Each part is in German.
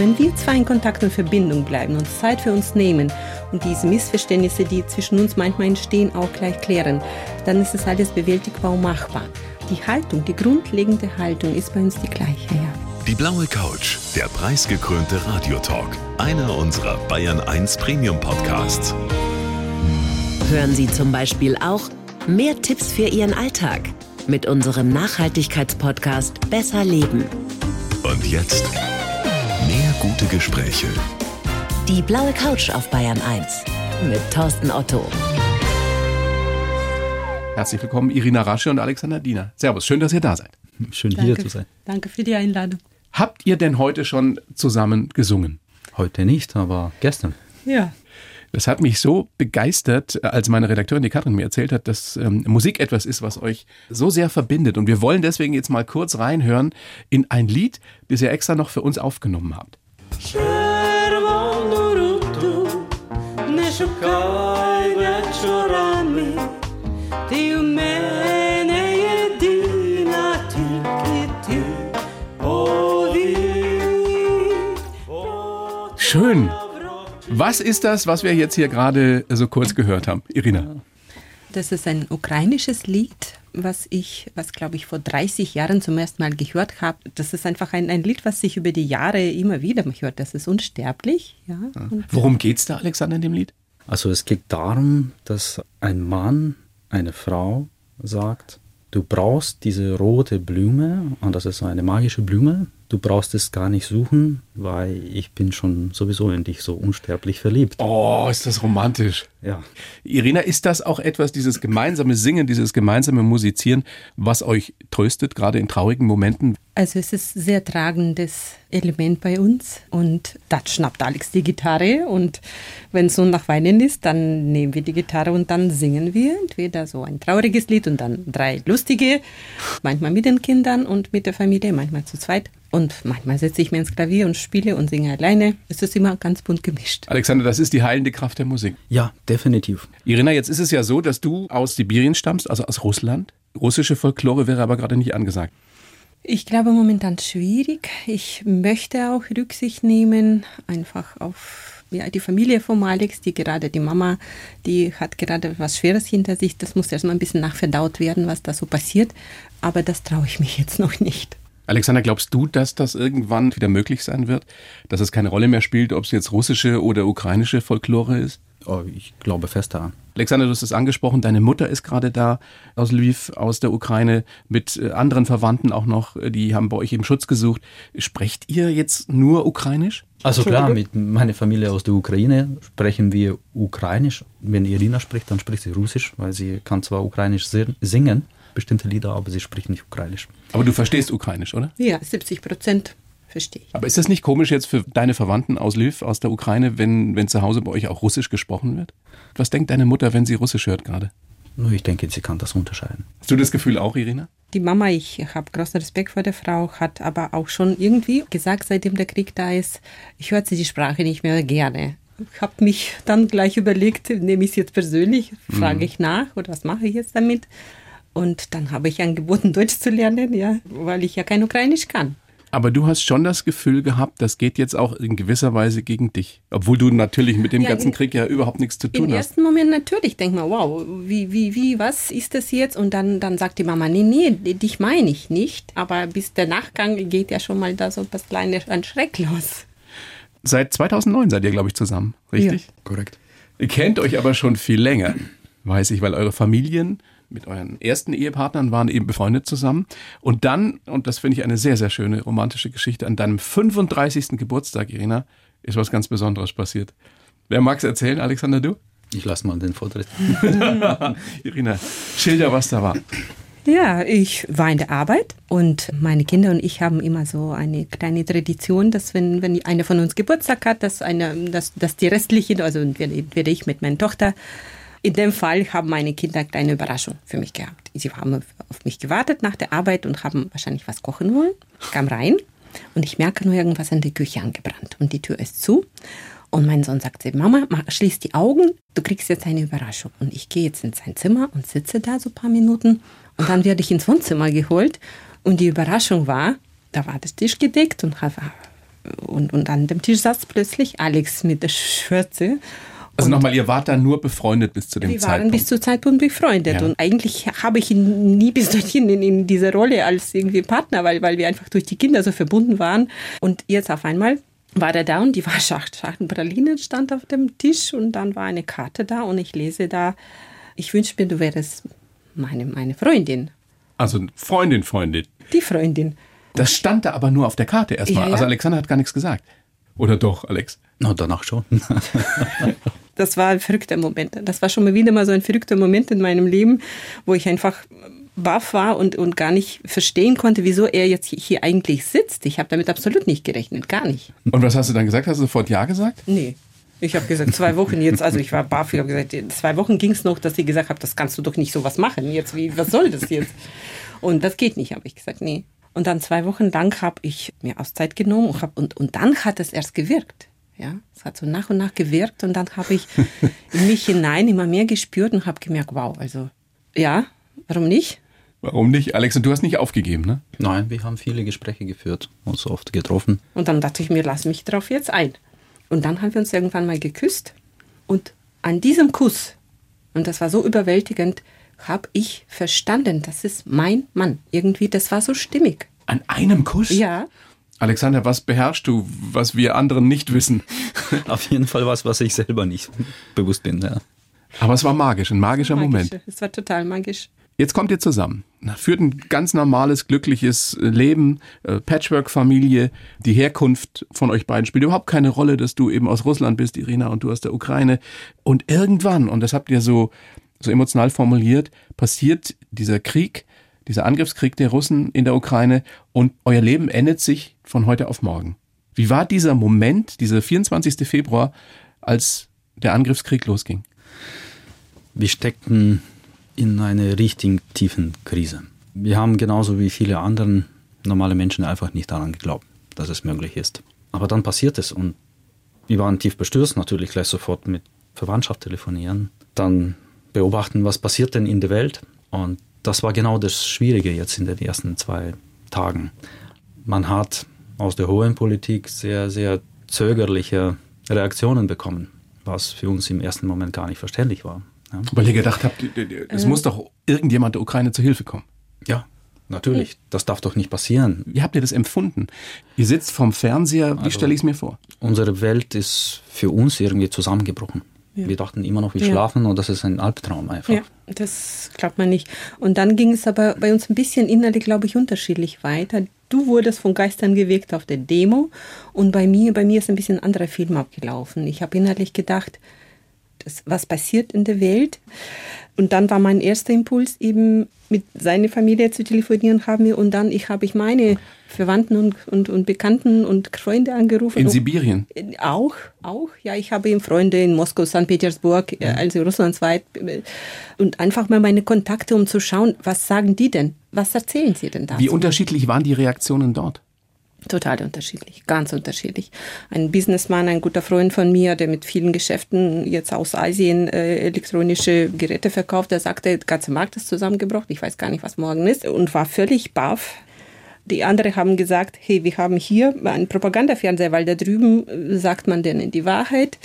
Wenn wir zwei in Kontakt und Verbindung bleiben und Zeit für uns nehmen und diese Missverständnisse, die zwischen uns manchmal entstehen, auch gleich klären, dann ist es alles bewältigbar und machbar. Die Haltung, die grundlegende Haltung ist bei uns die gleiche, ja. Die blaue Couch, der preisgekrönte Radiotalk, einer unserer Bayern 1 Premium Podcasts. Hören Sie zum Beispiel auch mehr Tipps für Ihren Alltag mit unserem Nachhaltigkeitspodcast Besser Leben. Und jetzt gute Gespräche. Die blaue Couch auf Bayern 1 mit Thorsten Otto. Herzlich willkommen, Irina Rasche und Alexander Diener. Servus, schön, dass ihr da seid. Schön Danke, hier zu sein. Danke für die Einladung. Habt ihr denn heute schon zusammen gesungen? Heute nicht, aber gestern. Ja. Das hat mich so begeistert, als meine Redakteurin, die Katrin, mir erzählt hat, dass ähm, Musik etwas ist, was euch so sehr verbindet. Und wir wollen deswegen jetzt mal kurz reinhören in ein Lied, das ihr extra noch für uns aufgenommen habt. Червону руту не шукай вечорами, ти в мене єдина, тільки ти повір. Schön. Was ist das, was wir jetzt hier gerade so kurz gehört haben? Irina. Das ist ein ukrainisches Lied, was ich, was glaube ich vor 30 Jahren zum ersten Mal gehört habe. Das ist einfach ein, ein Lied, was sich über die Jahre immer wieder hört. Das ist unsterblich. Ja. Und Worum geht's da, Alexander, in dem Lied? Also es geht darum, dass ein Mann eine Frau sagt, du brauchst diese rote Blume und das ist so eine magische Blume. Du brauchst es gar nicht suchen, weil ich bin schon sowieso in dich so unsterblich verliebt. Oh, ist das romantisch. Ja. Irina, ist das auch etwas, dieses gemeinsame Singen, dieses gemeinsame Musizieren, was euch tröstet, gerade in traurigen Momenten? Also es ist ein sehr tragendes Element bei uns und da schnappt Alex die Gitarre und wenn es so nach Weinen ist, dann nehmen wir die Gitarre und dann singen wir entweder so ein trauriges Lied und dann drei lustige, manchmal mit den Kindern und mit der Familie, manchmal zu zweit. Und manchmal setze ich mir ins Klavier und spiele und singe alleine. Es ist immer ganz bunt gemischt. Alexander, das ist die heilende Kraft der Musik. Ja, definitiv. Irina, jetzt ist es ja so, dass du aus Sibirien stammst, also aus Russland. Russische Folklore wäre aber gerade nicht angesagt. Ich glaube momentan schwierig. Ich möchte auch Rücksicht nehmen, einfach auf ja, die Familie von Alex, die gerade, die Mama, die hat gerade was Schweres hinter sich. Das muss erstmal ein bisschen nachverdaut werden, was da so passiert. Aber das traue ich mich jetzt noch nicht. Alexander, glaubst du, dass das irgendwann wieder möglich sein wird? Dass es keine Rolle mehr spielt, ob es jetzt russische oder ukrainische Folklore ist? Oh, ich glaube fest daran. Alexander, du hast es angesprochen, deine Mutter ist gerade da aus Lviv, aus der Ukraine, mit äh, anderen Verwandten auch noch, äh, die haben bei euch eben Schutz gesucht. Sprecht ihr jetzt nur ukrainisch? Also klar, mit meiner Familie aus der Ukraine sprechen wir ukrainisch. Wenn Irina spricht, dann spricht sie russisch, weil sie kann zwar ukrainisch si- singen, bestimmte Lieder, aber sie spricht nicht ukrainisch. Aber du verstehst ukrainisch, oder? Ja, 70 Prozent verstehe ich. Aber ist das nicht komisch jetzt für deine Verwandten aus Lviv, aus der Ukraine, wenn, wenn zu Hause bei euch auch russisch gesprochen wird? Was denkt deine Mutter, wenn sie russisch hört gerade? Nur ich denke, sie kann das unterscheiden. Hast du das Gefühl auch, Irina? Die Mama, ich habe großen Respekt vor der Frau, hat aber auch schon irgendwie gesagt, seitdem der Krieg da ist, ich höre sie die Sprache nicht mehr gerne. Ich habe mich dann gleich überlegt, nehme ich es jetzt persönlich, frage ich nach oder was mache ich jetzt damit? Und dann habe ich angeboten, Deutsch zu lernen, ja, weil ich ja kein Ukrainisch kann. Aber du hast schon das Gefühl gehabt, das geht jetzt auch in gewisser Weise gegen dich. Obwohl du natürlich mit dem Ja, ganzen Krieg ja überhaupt nichts zu Im tun hast. ersten Moment natürlich denkt man, wow, wie, wie, wie, was ist das jetzt? Und dann, dann sagt die Mama, nee, nee, dich meine ich nicht. Aber bis der Nachgang geht ja schon mal da so was kleines an Schreck los. Seit 2009 seid ihr, glaube ich, zusammen, richtig? Korrekt. Ihr kennt euch aber schon viel länger, weiß ich, weil eure Familien mit euren ersten Ehepartnern waren eben befreundet zusammen. Und dann, und das finde ich eine sehr, sehr schöne romantische Geschichte, an deinem 35. Geburtstag, Irina, ist was ganz Besonderes passiert. Wer mag es erzählen, Alexander, du? Ich lasse mal den Vortritt. Irina, schilder, was da war. Ja, ich war in der Arbeit und meine Kinder und ich haben immer so eine kleine Tradition, dass wenn, wenn einer von uns Geburtstag hat, dass, eine, dass, dass die restlichen, also entweder entweder ich mit meiner Tochter, in dem Fall haben meine Kinder eine kleine Überraschung für mich gehabt. Sie haben auf mich gewartet nach der Arbeit und haben wahrscheinlich was kochen wollen. Ich kam rein und ich merke nur irgendwas in der Küche angebrannt und die Tür ist zu. Und mein Sohn sagt sie, Mama, schließ die Augen, du kriegst jetzt eine Überraschung. Und ich gehe jetzt in sein Zimmer und sitze da so ein paar Minuten. Und dann werde ich ins Wohnzimmer geholt. Und die Überraschung war, da war der Tisch gedeckt und Und, und an dem Tisch saß plötzlich Alex mit der Schürze. Also nochmal, ihr wart da nur befreundet bis zu dem wir Zeitpunkt. waren bis zu Zeitpunkt befreundet. Ja. Und eigentlich habe ich ihn nie bis dorthin in, in diese Rolle als irgendwie Partner, weil, weil wir einfach durch die Kinder so verbunden waren. Und jetzt auf einmal war er da und die war Schacht, Schacht Pralinen stand auf dem Tisch und dann war eine Karte da und ich lese da, ich wünsche mir, du wärst meine, meine Freundin. also Freundin, Freundin. Die Freundin. Das stand da aber nur auf der Karte erstmal. Ja, ja. Also Alexander hat gar nichts gesagt. Oder doch, Alex? Na, danach schon. Das war ein verrückter Moment. Das war schon mal wieder mal so ein verrückter Moment in meinem Leben, wo ich einfach baff war und, und gar nicht verstehen konnte, wieso er jetzt hier eigentlich sitzt. Ich habe damit absolut nicht gerechnet, gar nicht. Und was hast du dann gesagt? Hast du sofort Ja gesagt? Nee. Ich habe gesagt, zwei Wochen jetzt, also ich war baff, ich habe gesagt, zwei Wochen ging es noch, dass sie gesagt hat, das kannst du doch nicht sowas machen. Jetzt, wie, was soll das jetzt? Und das geht nicht, habe ich gesagt, nee. Und dann zwei Wochen lang habe ich mir Auszeit genommen und, hab, und, und dann hat es erst gewirkt. Ja, es hat so nach und nach gewirkt und dann habe ich in mich hinein immer mehr gespürt und habe gemerkt, wow, also ja, warum nicht? Warum nicht? Alex, und du hast nicht aufgegeben, ne? Nein, wir haben viele Gespräche geführt, uns oft getroffen. Und dann dachte ich mir, lass mich drauf jetzt ein. Und dann haben wir uns irgendwann mal geküsst. Und an diesem Kuss, und das war so überwältigend, habe ich verstanden, das ist mein Mann. Irgendwie, das war so stimmig. An einem Kuss? Ja, Alexander, was beherrschst du, was wir anderen nicht wissen? Auf jeden Fall was, was ich selber nicht bewusst bin. Ja. Aber es war magisch, ein magischer Moment. magisch. Es war total magisch. Jetzt kommt ihr zusammen. Führt ein ganz normales, glückliches Leben, äh, Patchwork-Familie. Die Herkunft von euch beiden spielt überhaupt keine Rolle, dass du eben aus Russland bist, Irina, und du aus der Ukraine. Und irgendwann, und das habt ihr so, so emotional formuliert, passiert dieser Krieg, dieser Angriffskrieg der Russen in der Ukraine und euer Leben endet sich von heute auf morgen. Wie war dieser Moment, dieser 24. Februar, als der Angriffskrieg losging? Wir steckten in einer richtig tiefen Krise. Wir haben genauso wie viele anderen normale Menschen einfach nicht daran geglaubt, dass es möglich ist. Aber dann passiert es und wir waren tief bestürzt, natürlich gleich sofort mit Verwandtschaft telefonieren, dann beobachten, was passiert denn in der Welt. Und das war genau das Schwierige jetzt in den ersten zwei Tagen. Man hat aus der hohen Politik sehr, sehr zögerliche Reaktionen bekommen, was für uns im ersten Moment gar nicht verständlich war. Ja. Weil ihr gedacht habt, es muss doch irgendjemand der Ukraine zu Hilfe kommen. Ja, natürlich. Das darf doch nicht passieren. Wie habt ihr das empfunden? Ihr sitzt vorm Fernseher, wie Also- stelle ich es mir vor? Unsere Welt ist für uns irgendwie zusammengebrochen. Wir dachten immer noch, wir Ja. schlafen und das ist ein Albtraum einfach. Ja, das glaubt man nicht. Und dann ging es aber bei uns ein bisschen innerlich, glaube ich, unterschiedlich weiter. Du wurdest von Geistern gewirkt auf der Demo und bei mir, bei mir ist ein bisschen ein anderer Film abgelaufen. Ich habe innerlich gedacht, das, was passiert in der Welt? Und dann war mein erster Impuls eben mit seiner Familie zu telefonieren haben wir und dann ich habe ich meine Verwandten und, und, und Bekannten und Freunde angerufen. In Sibirien. auch, auch. Ja, ich habe eben Freunde in Moskau, St. Petersburg, äh, also russlandsweit. Und einfach mal meine Kontakte, um zu schauen, was sagen die denn? Was erzählen sie denn da? Wie unterschiedlich waren die Reaktionen dort? Total unterschiedlich, ganz unterschiedlich. Ein Businessman, ein guter Freund von mir, der mit vielen Geschäften jetzt aus Asien äh, elektronische Geräte verkauft, der sagte, der ganze Markt ist zusammengebrochen, ich weiß gar nicht, was morgen ist und war völlig baff. Die anderen haben gesagt, hey, wir haben hier einen Propagandafernseher, weil da drüben äh, sagt man denen die Wahrheit.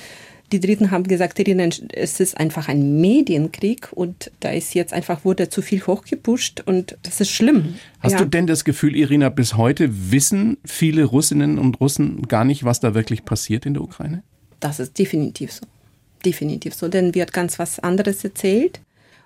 Die Dritten haben gesagt, Irina, es ist einfach ein Medienkrieg und da ist jetzt einfach, wurde zu viel hochgepusht und das ist schlimm. Hast Ja. du denn das Gefühl, Irina, bis heute wissen viele Russinnen und Russen gar nicht, was da wirklich passiert in der Ukraine? Das ist definitiv so. Definitiv so. Denn wird ganz was anderes erzählt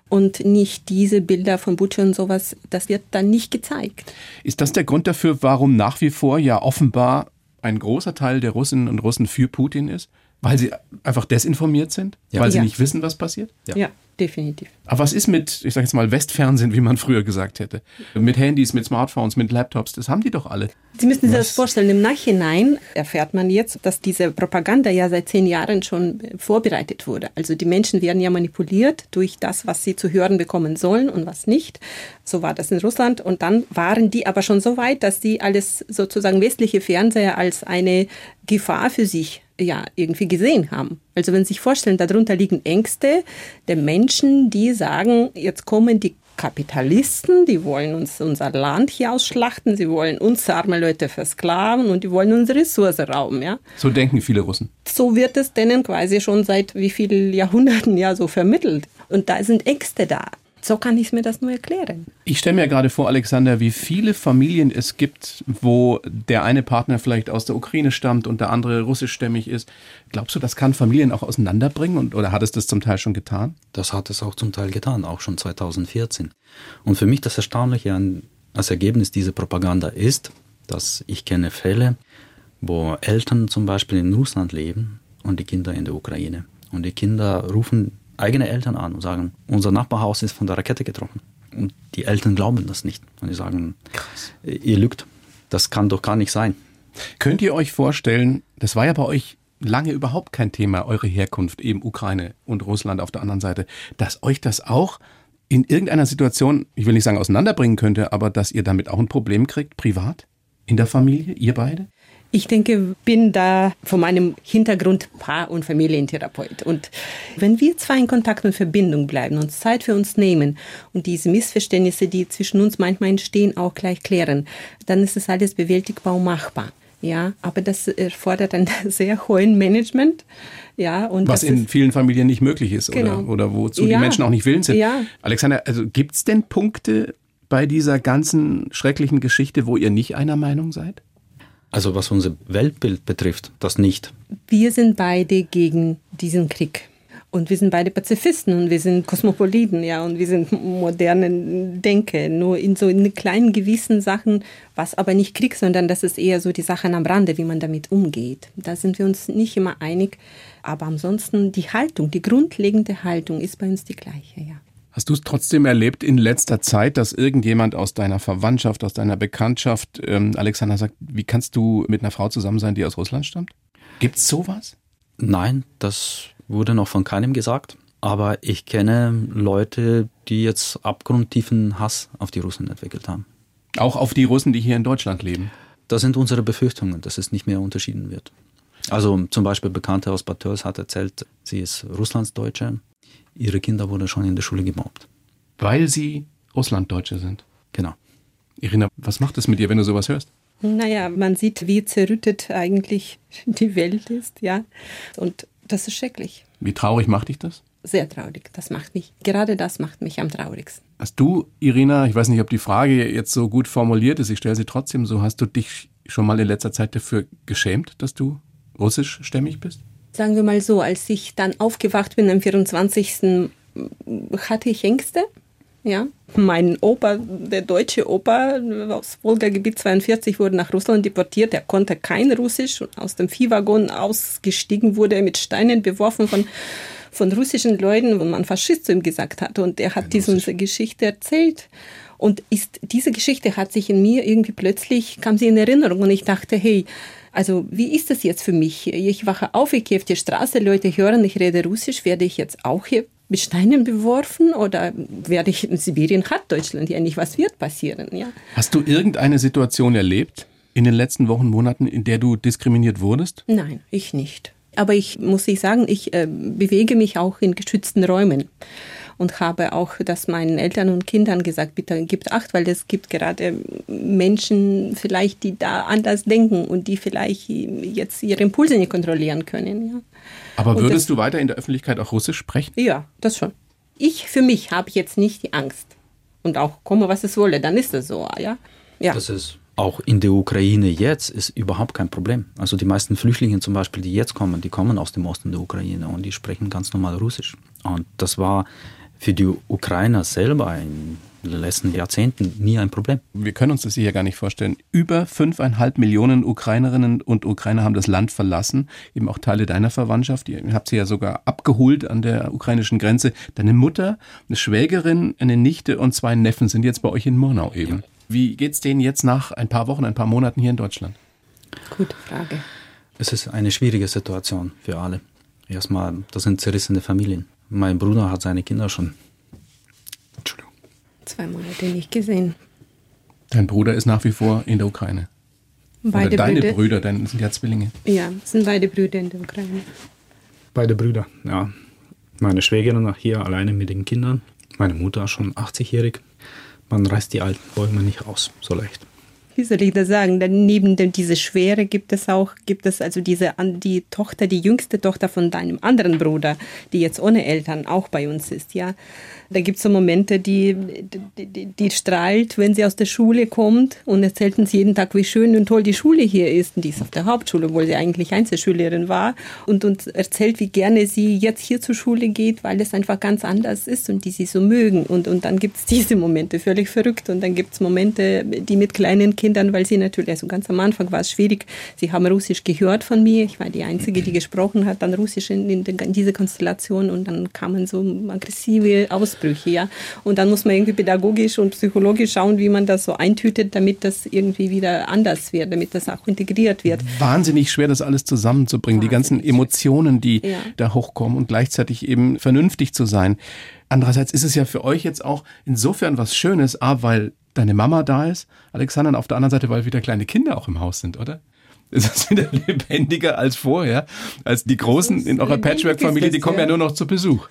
und nicht diese Bilder von Butcher und sowas, das wird dann nicht gezeigt. Ist das der Grund dafür, warum nach wie vor ja offenbar ein großer Teil der Russinnen und Russen für Putin ist? Weil sie einfach desinformiert sind? Ja. Weil sie Ja. nicht wissen, was passiert? Ja. Ja, definitiv. Aber was ist mit, ich sage jetzt mal, Westfernsehen, wie man früher gesagt hätte? Mit Handys, mit Smartphones, mit Laptops, das haben die doch alle. Sie müssen sich das vorstellen, im Nachhinein erfährt man jetzt, dass diese Propaganda ja seit zehn Jahren schon vorbereitet wurde. Also die Menschen werden ja manipuliert durch das, was sie zu hören bekommen sollen und was nicht. So war das in Russland. Und dann waren die aber schon so weit, dass die alles sozusagen westliche Fernseher als eine Gefahr für sich ja irgendwie gesehen haben. Also wenn Sie sich vorstellen, darunter liegen Ängste der Menschen, die sagen, jetzt kommen die Kapitalisten, die wollen uns unser Land hier ausschlachten, sie wollen uns arme Leute versklaven und die wollen unsere Ressource rauben, ja. So denken viele Russen. So wird es denen quasi schon seit wie vielen Jahrhunderten ja so vermittelt. Und da sind Ängste da. So kann ich mir das nur erklären. Ich stelle mir gerade vor, Alexander, wie viele Familien es gibt, wo der eine Partner vielleicht aus der Ukraine stammt und der andere russischstämmig ist. Glaubst du, das kann Familien auch auseinanderbringen und, oder hat es das zum Teil schon getan? Das hat es auch zum Teil getan, auch schon 2014. Und für mich das Erstaunliche an, als Ergebnis dieser Propaganda ist, dass ich kenne Fälle, wo Eltern zum Beispiel in Russland leben und die Kinder in der Ukraine. Und die Kinder rufen eigene Eltern an und sagen, unser Nachbarhaus ist von der Rakete getroffen. Und die Eltern glauben das nicht. Und die sagen, Krass. ihr lügt. Das kann doch gar nicht sein. Könnt ihr euch vorstellen, das war ja bei euch lange überhaupt kein Thema, eure Herkunft, eben Ukraine und Russland auf der anderen Seite, dass euch das auch in irgendeiner Situation, ich will nicht sagen auseinanderbringen könnte, aber dass ihr damit auch ein Problem kriegt, privat, in der Familie, ihr beide? Ich denke, bin da von meinem Hintergrund Paar- und Familientherapeut. Und wenn wir zwei in Kontakt und Verbindung bleiben, und Zeit für uns nehmen und diese Missverständnisse, die zwischen uns manchmal entstehen, auch gleich klären, dann ist es alles bewältigbar und machbar. Ja, aber das erfordert ein sehr hohen Management. Ja, und Was in vielen Familien nicht möglich ist genau. oder, oder wozu ja. die Menschen auch nicht willens sind. Ja. Alexander, also gibt es denn Punkte bei dieser ganzen schrecklichen Geschichte, wo ihr nicht einer Meinung seid? Also was unser Weltbild betrifft, das nicht. Wir sind beide gegen diesen Krieg. Und wir sind beide Pazifisten und wir sind Kosmopoliten, ja, und wir sind moderne Denke. Nur in so in kleinen gewissen Sachen, was aber nicht Krieg, sondern das ist eher so die Sachen am Rande, wie man damit umgeht. Da sind wir uns nicht immer einig. Aber ansonsten die Haltung, die grundlegende Haltung ist bei uns die gleiche, ja. Hast du es trotzdem erlebt in letzter Zeit, dass irgendjemand aus deiner Verwandtschaft, aus deiner Bekanntschaft, ähm, Alexander sagt, wie kannst du mit einer Frau zusammen sein, die aus Russland stammt? Gibt's sowas? Nein, das wurde noch von keinem gesagt. Aber ich kenne Leute, die jetzt abgrundtiefen Hass auf die Russen entwickelt haben. Auch auf die Russen, die hier in Deutschland leben? Das sind unsere Befürchtungen, dass es nicht mehr unterschieden wird. Also zum Beispiel Bekannte aus Bad Tölz hat erzählt, sie ist Russlandsdeutsche ihre Kinder wurden schon in der Schule gemobbt. Weil sie Russlanddeutsche sind? Genau. Irina, was macht es mit dir, wenn du sowas hörst? Naja, man sieht, wie zerrüttet eigentlich die Welt ist, ja. Und das ist schrecklich. Wie traurig macht dich das? Sehr traurig. Das macht mich, gerade das macht mich am traurigsten. Hast du, Irina, ich weiß nicht, ob die Frage jetzt so gut formuliert ist, ich stelle sie trotzdem so, hast du dich schon mal in letzter Zeit dafür geschämt, dass du russischstämmig bist? Sagen wir mal so, als ich dann aufgewacht bin am 24. hatte ich Ängste. Ja, mein Opa, der deutsche Opa aus Wolga-Gebiet 42 wurde nach Russland deportiert. Er konnte kein Russisch und aus dem Viehwaggon ausgestiegen wurde mit Steinen beworfen von von russischen Leuten, wo man Faschist zu ihm gesagt hat. Und er hat diese Geschichte erzählt. Und ist, diese Geschichte hat sich in mir irgendwie plötzlich, kam sie in Erinnerung und ich dachte, hey, also wie ist das jetzt für mich? Ich wache auf, ich gehe auf die Straße, Leute hören, ich rede Russisch, werde ich jetzt auch hier mit Steinen beworfen oder werde ich in Sibirien hat Deutschland ja nicht, was wird passieren? Ja. Hast du irgendeine Situation erlebt in den letzten Wochen, Monaten, in der du diskriminiert wurdest? Nein, ich nicht. Aber ich muss ich sagen, ich äh, bewege mich auch in geschützten Räumen und habe auch das meinen Eltern und Kindern gesagt, bitte gibt Acht, weil es gibt gerade Menschen vielleicht, die da anders denken und die vielleicht jetzt ihre Impulse nicht kontrollieren können. Ja. Aber würdest das, du weiter in der Öffentlichkeit auch Russisch sprechen? Ja, das schon. Ich für mich habe jetzt nicht die Angst. Und auch komme, was es wolle, dann ist das so, ja. ja. Das ist auch in der Ukraine jetzt ist überhaupt kein Problem. Also die meisten Flüchtlinge zum Beispiel, die jetzt kommen, die kommen aus dem Osten der Ukraine und die sprechen ganz normal Russisch. Und das war für die Ukrainer selber in den letzten Jahrzehnten nie ein Problem. Wir können uns das hier gar nicht vorstellen. Über fünfeinhalb Millionen Ukrainerinnen und Ukrainer haben das Land verlassen, eben auch Teile deiner Verwandtschaft. Ihr habt sie ja sogar abgeholt an der ukrainischen Grenze. Deine Mutter, eine Schwägerin, eine Nichte und zwei Neffen sind jetzt bei euch in Murnau eben. Ja. Wie geht's denen jetzt nach ein paar Wochen, ein paar Monaten hier in Deutschland? Gute Frage. Es ist eine schwierige Situation für alle. Erstmal, das sind zerrissene Familien. Mein Bruder hat seine Kinder schon. Entschuldigung. Zwei Monate nicht gesehen. Dein Bruder ist nach wie vor in der Ukraine. Beide Oder deine Brüder, Brüder deine sind ja Zwillinge. Ja, sind beide Brüder in der Ukraine. Beide Brüder, ja. Meine Schwägerin hier alleine mit den Kindern. Meine Mutter ist schon 80-jährig. Man reißt die alten Bäume nicht aus, so leicht. Wie soll ich das sagen? Dann neben dem, diese Schwere gibt es auch, gibt es also diese, die Tochter, die jüngste Tochter von deinem anderen Bruder, die jetzt ohne Eltern auch bei uns ist, ja. Da gibt es so Momente, die, die, die, die strahlt, wenn sie aus der Schule kommt und erzählt uns jeden Tag, wie schön und toll die Schule hier ist. Und die ist auf der Hauptschule, obwohl sie eigentlich Einzelschülerin war. Und uns erzählt, wie gerne sie jetzt hier zur Schule geht, weil es einfach ganz anders ist und die sie so mögen. Und, und dann gibt es diese Momente, völlig verrückt. Und dann gibt es Momente, die mit kleinen Kindern, weil sie natürlich, also ganz am Anfang war es schwierig, sie haben Russisch gehört von mir. Ich war die Einzige, die gesprochen hat, dann Russisch in, in, in diese Konstellation und dann kamen so aggressive Ausbrüche, ja. Und dann muss man irgendwie pädagogisch und psychologisch schauen, wie man das so eintütet, damit das irgendwie wieder anders wird, damit das auch integriert wird. Wahnsinnig schwer, das alles zusammenzubringen, die ganzen Wahnsinnig Emotionen, die Ja. da hochkommen und gleichzeitig eben vernünftig zu sein. Andererseits ist es ja für euch jetzt auch insofern was Schönes, A, weil deine Mama da ist, Alexander, und auf der anderen Seite, weil wieder kleine Kinder auch im Haus sind, oder? Ist das wieder lebendiger als vorher? Als die Großen in eurer Patchwork-Familie, ist die es, kommen ja ja. nur noch zu Besuch.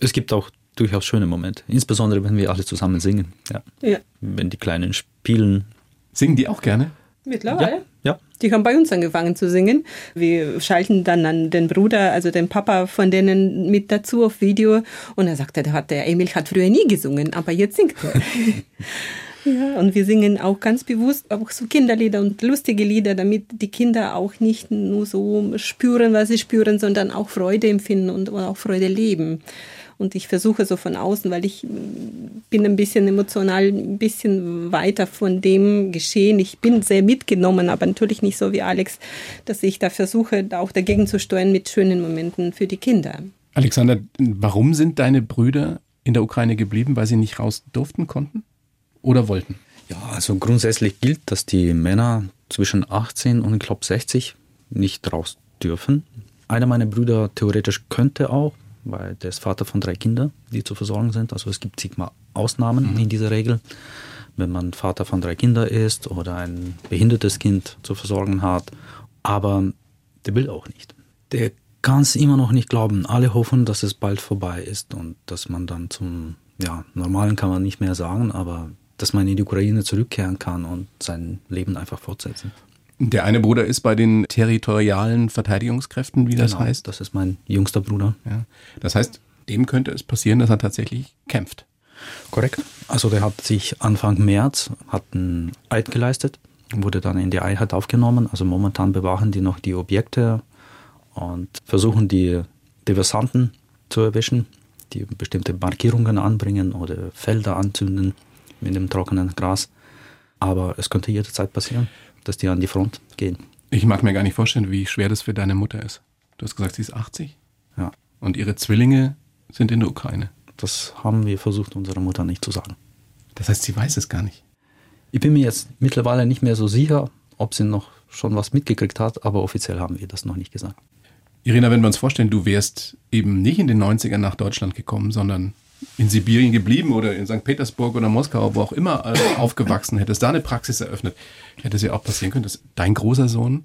Es gibt auch durchaus schöne Momente, insbesondere wenn wir alle zusammen singen. Ja. Ja. Wenn die Kleinen spielen. Singen die auch gerne? Mittlerweile. Ja. Die haben bei uns angefangen zu singen. Wir schalten dann an den Bruder, also den Papa von denen mit dazu auf Video. Und er sagte, der, hat, der Emil hat früher nie gesungen, aber jetzt singt er. ja, und wir singen auch ganz bewusst auch so Kinderlieder und lustige Lieder, damit die Kinder auch nicht nur so spüren, was sie spüren, sondern auch Freude empfinden und, und auch Freude leben. Und ich versuche so von außen, weil ich bin ein bisschen emotional, ein bisschen weiter von dem Geschehen. Ich bin sehr mitgenommen, aber natürlich nicht so wie Alex, dass ich da versuche, auch dagegen zu steuern mit schönen Momenten für die Kinder. Alexander, warum sind deine Brüder in der Ukraine geblieben? Weil sie nicht raus durften, konnten? Oder wollten? Ja, also grundsätzlich gilt, dass die Männer zwischen 18 und ich glaube 60 nicht raus dürfen. Einer meiner Brüder theoretisch könnte auch, weil der ist Vater von drei Kindern, die zu versorgen sind. Also es gibt sigma Ausnahmen in dieser Regel. Wenn man Vater von drei Kindern ist oder ein behindertes Kind zu versorgen hat. Aber der will auch nicht. Der kann es immer noch nicht glauben. Alle hoffen, dass es bald vorbei ist und dass man dann zum ja, Normalen kann man nicht mehr sagen, aber dass man in die Ukraine zurückkehren kann und sein Leben einfach fortsetzen. Der eine Bruder ist bei den territorialen Verteidigungskräften, wie das Genau, heißt. Das ist mein jüngster Bruder. Ja. Das heißt, dem könnte es passieren, dass er tatsächlich kämpft. Korrekt. Also der hat sich Anfang März hat einen Eid geleistet, wurde dann in die Einheit aufgenommen. Also momentan bewachen die noch die Objekte und versuchen die Diversanten zu erwischen, die bestimmte Markierungen anbringen oder Felder anzünden mit dem trockenen Gras. Aber es könnte jederzeit passieren, dass die an die Front gehen. Ich mag mir gar nicht vorstellen, wie schwer das für deine Mutter ist. Du hast gesagt, sie ist 80 Ja, und ihre Zwillinge sind in der Ukraine. das haben wir versucht, unserer Mutter nicht zu sagen. Das heißt, sie weiß es gar nicht. Ich bin mir jetzt mittlerweile nicht mehr so sicher, ob sie noch schon was mitgekriegt hat, aber offiziell haben wir das noch nicht gesagt. Irina, wenn wir uns vorstellen, du wärst eben nicht in den 90ern nach Deutschland gekommen, sondern in Sibirien geblieben oder in St. Petersburg oder Moskau, wo auch immer äh, aufgewachsen, hättest da eine Praxis eröffnet, hätte es ja auch passieren können, dass dein großer Sohn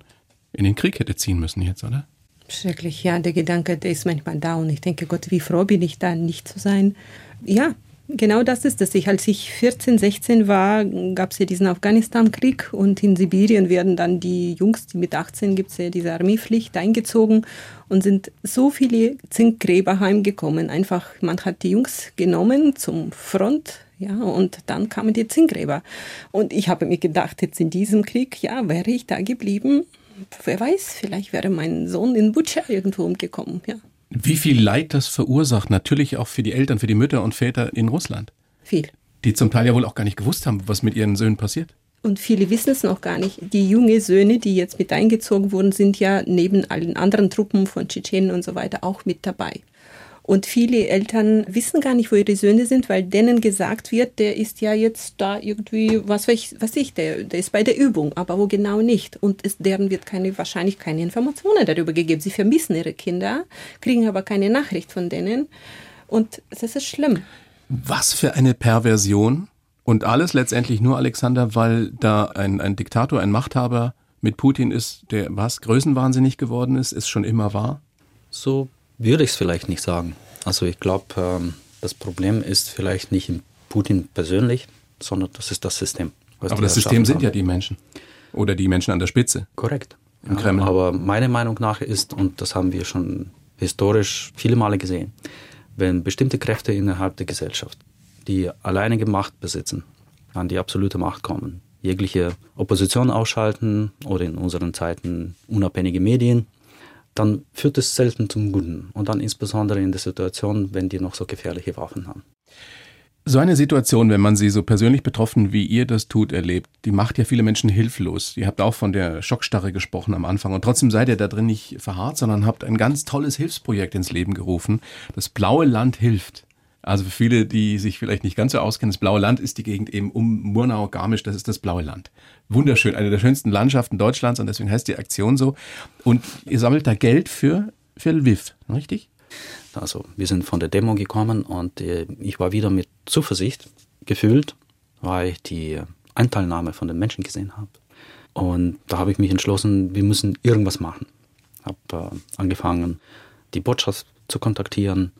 in den Krieg hätte ziehen müssen jetzt, oder? Schrecklich, ja, der Gedanke, der ist manchmal da und ich denke, Gott, wie froh bin ich da, nicht zu sein. Ja, genau das ist es. Ich, als ich 14, 16 war, gab es ja diesen Afghanistan-Krieg und in Sibirien werden dann die Jungs, die mit 18 gibt es ja diese Armeepflicht, eingezogen und sind so viele Zinkgräber heimgekommen. Einfach, man hat die Jungs genommen zum Front, ja, und dann kamen die Zinkgräber. Und ich habe mir gedacht, jetzt in diesem Krieg, ja, wäre ich da geblieben, wer weiß, vielleicht wäre mein Sohn in Butscha irgendwo umgekommen, ja. Wie viel Leid das verursacht, natürlich auch für die Eltern, für die Mütter und Väter in Russland, Viel. die zum Teil ja wohl auch gar nicht gewusst haben, was mit ihren Söhnen passiert. Und viele wissen es noch gar nicht. Die jungen Söhne, die jetzt mit eingezogen wurden, sind ja neben allen anderen Truppen von Tschetschenen und so weiter auch mit dabei. Und viele Eltern wissen gar nicht, wo ihre Söhne sind, weil denen gesagt wird, der ist ja jetzt da irgendwie, was weiß ich, was ich der, der ist bei der Übung, aber wo genau nicht. Und es, deren wird keine, wahrscheinlich keine Informationen darüber gegeben. Sie vermissen ihre Kinder, kriegen aber keine Nachricht von denen. Und das ist schlimm. Was für eine Perversion. Und alles letztendlich nur Alexander, weil da ein, ein Diktator, ein Machthaber mit Putin ist, der was, größenwahnsinnig geworden ist, ist schon immer wahr. So würde ich es vielleicht nicht sagen. Also ich glaube, ähm, Das Problem ist vielleicht nicht in Putin persönlich, sondern das ist das System. Aber das System sind haben. ja die Menschen. Oder die Menschen an der Spitze. Korrekt. Im Kreml. Aber meiner Meinung nach ist, und das haben wir schon historisch viele Male gesehen, wenn bestimmte Kräfte innerhalb der Gesellschaft, die alleinige Macht besitzen, an die absolute Macht kommen, jegliche Opposition ausschalten oder in unseren Zeiten unabhängige Medien, dann führt es selten zum Guten. Und dann insbesondere in der Situation, wenn die noch so gefährliche Waffen haben. So eine Situation, wenn man sie so persönlich betroffen, wie ihr das tut, erlebt, die macht ja viele Menschen hilflos. Ihr habt auch von der Schockstarre gesprochen am Anfang und trotzdem seid ihr da drin nicht verharrt, sondern habt ein ganz tolles Hilfsprojekt ins Leben gerufen. Das Blaue Land hilft. Also für viele, die sich vielleicht nicht ganz so auskennen, das Blaue Land ist die Gegend eben um Murnau, Garmisch, das ist das Blaue Land. Wunderschön, eine der schönsten Landschaften Deutschlands und deswegen heißt die Aktion so. Und ihr sammelt da Geld für, für Lviv, richtig? Also wir sind von der Demo gekommen und äh, ich war wieder mit Zuversicht gefüllt, weil ich die Anteilnahme von den Menschen gesehen habe. Und da habe ich mich entschlossen, wir müssen irgendwas machen. Habe äh, angefangen, die Botschaft zu kontaktieren,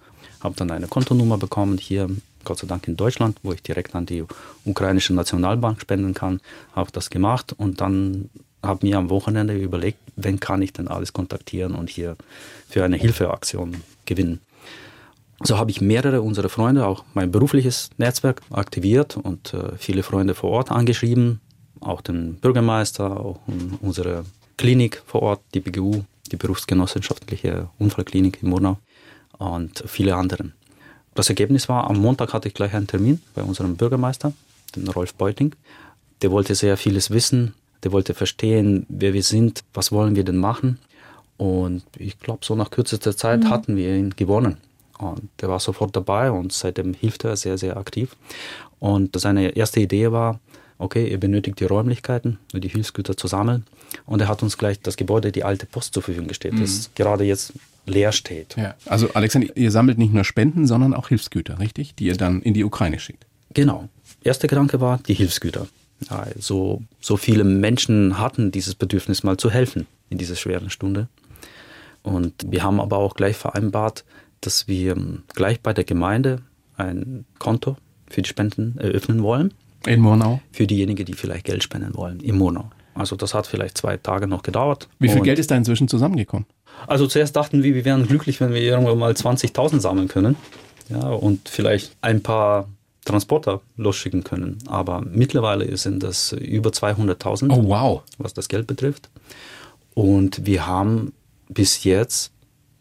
habe dann eine Kontonummer bekommen hier, Gott sei Dank in Deutschland, wo ich direkt an die ukrainische Nationalbank spenden kann. Habe das gemacht und dann habe mir am Wochenende überlegt, wen kann ich denn alles kontaktieren und hier für eine Hilfeaktion gewinnen. So habe ich mehrere unserer Freunde, auch mein berufliches Netzwerk aktiviert und äh, viele Freunde vor Ort angeschrieben, auch den Bürgermeister, auch unsere Klinik vor Ort, die BGU, die berufsgenossenschaftliche Unfallklinik in Murnau und viele anderen. Das Ergebnis war, am Montag hatte ich gleich einen Termin bei unserem Bürgermeister, den Rolf Beuting. Der wollte sehr vieles wissen, der wollte verstehen, wer wir sind, was wollen wir denn machen. Und ich glaube, so nach kürzester Zeit hatten wir ihn gewonnen. Und der war sofort dabei und seitdem hilft er sehr, sehr aktiv. Und seine erste Idee war, okay, ihr benötigt die Räumlichkeiten, um die Hilfsgüter zu sammeln. Und er hat uns gleich das Gebäude, die alte Post zur Verfügung gestellt, das gerade jetzt leer steht. Ja. Also Alexander, ihr sammelt nicht nur Spenden, sondern auch Hilfsgüter, richtig? Die ihr dann in die Ukraine schickt. Genau. Erster Gedanke war die Hilfsgüter. Also so viele Menschen hatten dieses Bedürfnis mal zu helfen in dieser schweren Stunde. Und wir haben aber auch gleich vereinbart, dass wir gleich bei der Gemeinde ein Konto für die Spenden eröffnen wollen, In Murnau. für diejenigen, die vielleicht Geld spenden wollen im Monat. Also das hat vielleicht zwei Tage noch gedauert. Wie viel Geld ist da inzwischen zusammengekommen? also zuerst dachten wir, wir wären glücklich, wenn wir irgendwann mal 20.000 sammeln können. Ja, und vielleicht ein paar Transporter losschicken können. Aber mittlerweile sind das über 200.000, Oh wow. was das Geld betrifft. Und wir haben bis jetzt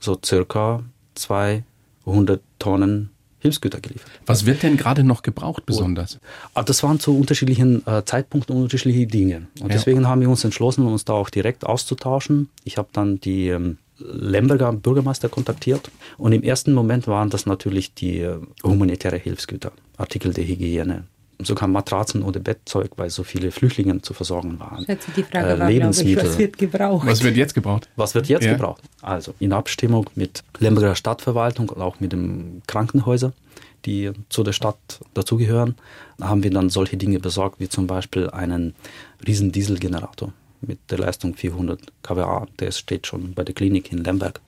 so circa 200 Tonnen Hilfsgüter geliefert. Was wird denn gerade noch gebraucht besonders? Aber das waren zu unterschiedlichen äh, Zeitpunkten unterschiedliche Dinge. Und Ja. deswegen haben wir uns entschlossen, uns da auch direkt auszutauschen. Ich habe dann die ähm, Lemberger Bürgermeister kontaktiert. Und im ersten Moment waren das natürlich die äh, humanitäre Hilfsgüter, Artikel der Hygiene, sogar Matratzen oder Bettzeug, weil so viele Flüchtlinge zu versorgen waren. Also die Frage Äh, war, glaube ich, Lebensmittel. was wird gebraucht? Was wird jetzt gebraucht? Was wird jetzt Ja. gebraucht? Also in Abstimmung mit Lemberger Stadtverwaltung und auch mit den Krankenhäusern, die zu der Stadt dazugehören, haben wir dann solche Dinge besorgt, wie zum Beispiel einen riesen Dieselgenerator mit der Leistung 400 kWh. Der steht schon bei der Klinik in Lemberg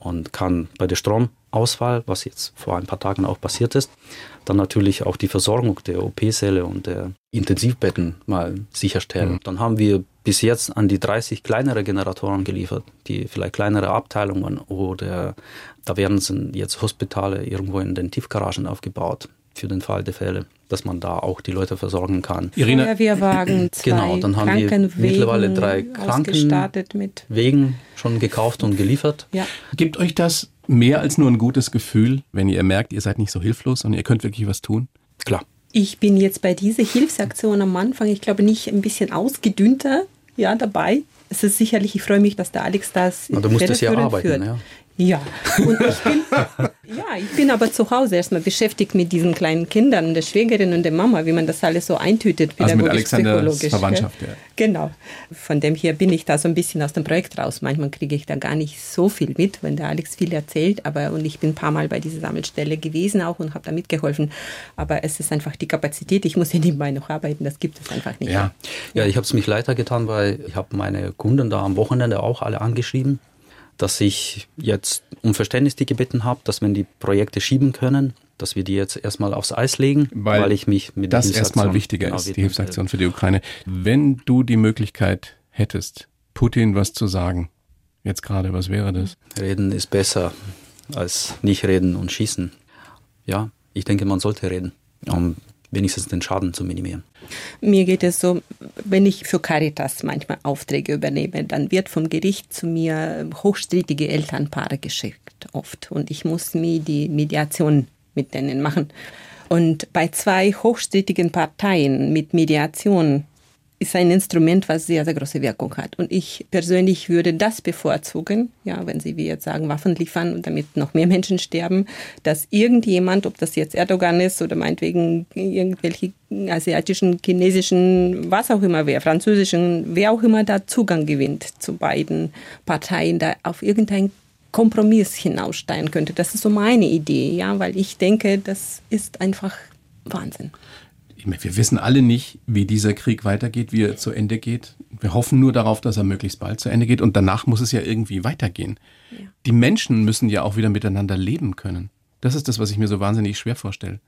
und kann bei der Stromausfall, was jetzt vor ein paar Tagen auch passiert ist, dann natürlich auch die Versorgung der OP-Säle und der Intensivbetten mal sicherstellen. Dann haben wir bis jetzt an die 30 kleinere Generatoren geliefert, die vielleicht kleinere Abteilungen oder da werden sind jetzt Hospitale irgendwo in den Tiefgaragen aufgebaut für den Fall der Fälle, dass man da auch die Leute versorgen kann. Irina, Feuerwehrwagen, zwei Genau, dann haben wir mittlerweile drei Kranken- ausgestattet mit. Wegen schon gekauft und geliefert. Ja. gibt euch das mehr als nur ein gutes Gefühl, wenn ihr merkt, ihr seid nicht so hilflos und ihr könnt wirklich was tun? Klar. Ich bin jetzt bei dieser Hilfsaktion am Anfang, ich glaube, nicht ein bisschen ausgedünnter ja, dabei. Es ist sicherlich, ich freue mich, dass der Alex das Na, du musst es ja arbeiten, führt. ja. Ja, und ich bin, ja, ich bin aber zu Hause erstmal beschäftigt mit diesen kleinen Kindern, der Schwägerin und der Mama, wie man das alles so eintütet, Also mit pädagogisch, Alexanders psychologisch. Verwandtschaft, ja. Genau. Von dem her bin ich da so ein bisschen aus dem Projekt raus. Manchmal kriege ich da gar nicht so viel mit, wenn der Alex viel erzählt, aber und ich bin ein paar Mal bei dieser Sammelstelle gewesen auch und habe da mitgeholfen. Aber es ist einfach die Kapazität, ich muss ja nebenbei noch arbeiten, das gibt es einfach nicht. Ja. Ja, ich habe es mich leichter getan, weil ich habe meine Kunden da am Wochenende auch alle angeschrieben, dass ich jetzt um Verständnis die gebeten habe, dass wenn die Projekte schieben können, dass wir die jetzt erstmal aufs Eis legen, Weil weil, ich mich mit das erstmal wichtiger genau ist, die. Hilfsaktion für die Ukraine. Wenn du die Möglichkeit hättest, Putin was zu sagen, jetzt gerade, was wäre das? Reden ist besser als nicht reden und schießen. Ja, ich denke, man sollte reden, um wenigstens den Schaden zu minimieren. Mir geht es so, wenn ich für Caritas manchmal Aufträge übernehme, dann wird vom Gericht zu mir hochstrittige Elternpaare geschickt, oft. Und ich muss mir die Mediation mit denen machen. Und bei zwei hochstrittigen Parteien mit Mediation ist ein Instrument, was sehr, sehr große Wirkung hat. Und ich persönlich würde das bevorzugen, ja, wenn Sie wie jetzt sagen, Waffen liefern und damit noch mehr Menschen sterben, dass irgendjemand, ob das jetzt Erdogan ist oder meinetwegen irgendwelche asiatischen, chinesischen, was auch immer wer, französischen, wer auch immer da Zugang gewinnt zu beiden Parteien, da auf irgendein Kompromiss hinaussteigen könnte. Das ist so meine Idee, ja, weil ich denke, das ist einfach Wahnsinn. Ich meine, wir wissen alle nicht, wie dieser Krieg weitergeht, wie er zu Ende geht. Wir hoffen nur darauf, dass er möglichst bald zu Ende geht und danach muss es ja irgendwie weitergehen. Die Menschen müssen ja auch wieder miteinander leben können. Das ist das, was ich mir so wahnsinnig schwer vorstelle.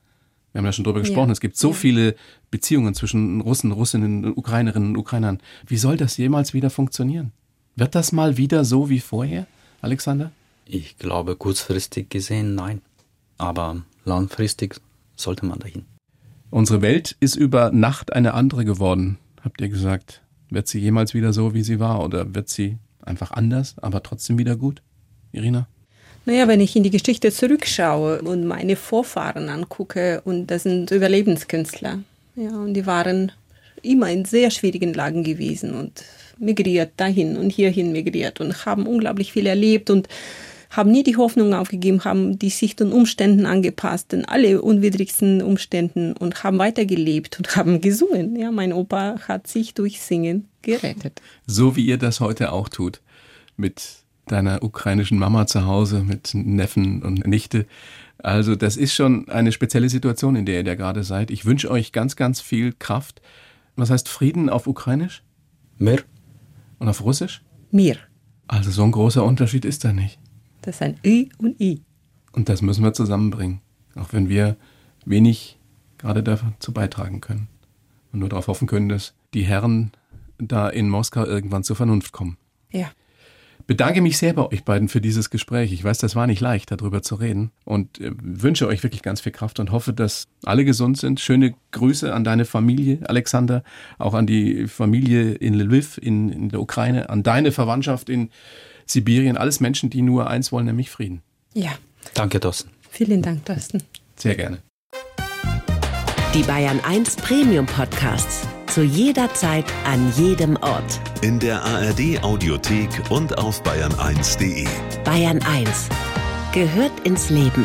Wir haben ja schon drüber gesprochen, es gibt so viele Beziehungen zwischen Russen, Russinnen, Ukrainerinnen und Ukrainern. Wie soll das jemals wieder funktionieren? Wird das mal wieder so wie vorher, Alexander? Ich glaube, kurzfristig gesehen nein. Aber langfristig sollte man dahin. Unsere Welt ist über Nacht eine andere geworden, habt ihr gesagt. Wird sie jemals wieder so, wie sie war? Oder wird sie einfach anders, aber trotzdem wieder gut? Irina? Naja, wenn ich in die Geschichte zurückschaue und meine Vorfahren angucke, und das sind Überlebenskünstler, ja, und die waren immer in sehr schwierigen Lagen gewesen und migriert dahin und hierhin migriert und haben unglaublich viel erlebt und haben nie die Hoffnung aufgegeben, haben die sich den Umständen angepasst, in alle unwidrigsten Umständen und haben weitergelebt und haben gesungen. Ja, mein Opa hat sich durch Singen gerettet. So wie ihr das heute auch tut. Mit deiner ukrainischen Mama zu Hause, mit Neffen und Nichte. Also das ist schon eine spezielle Situation, in der ihr da gerade seid. Ich wünsche euch ganz, ganz viel Kraft. Was heißt Frieden auf Ukrainisch Mehr? und auf Russisch? Mir. Also so ein großer Unterschied ist da nicht. Das ist ein Ü und I. Und das müssen wir zusammenbringen. Auch wenn wir wenig gerade dazu beitragen können. Und nur darauf hoffen können, dass die Herren da in Moskau irgendwann zur Vernunft kommen. Ja. Bedanke mich sehr bei euch beiden für dieses Gespräch. Ich weiß, das war nicht leicht, darüber zu reden. Und äh, wünsche euch wirklich ganz viel Kraft und hoffe, dass alle gesund sind. Schöne Grüße an deine Familie, Alexander, auch an die Familie in Lviv, in, in der Ukraine, an deine Verwandtschaft in Sibirien. Alles Menschen, die nur eins wollen, nämlich Frieden. Ja. Danke, Thorsten. Vielen Dank, Thorsten. Sehr gerne. Die Bayern 1 Premium Podcasts. Zu jeder Zeit, an jedem Ort. In der ARD Audiothek und auf bayern1.de. Bayern 1 gehört ins Leben.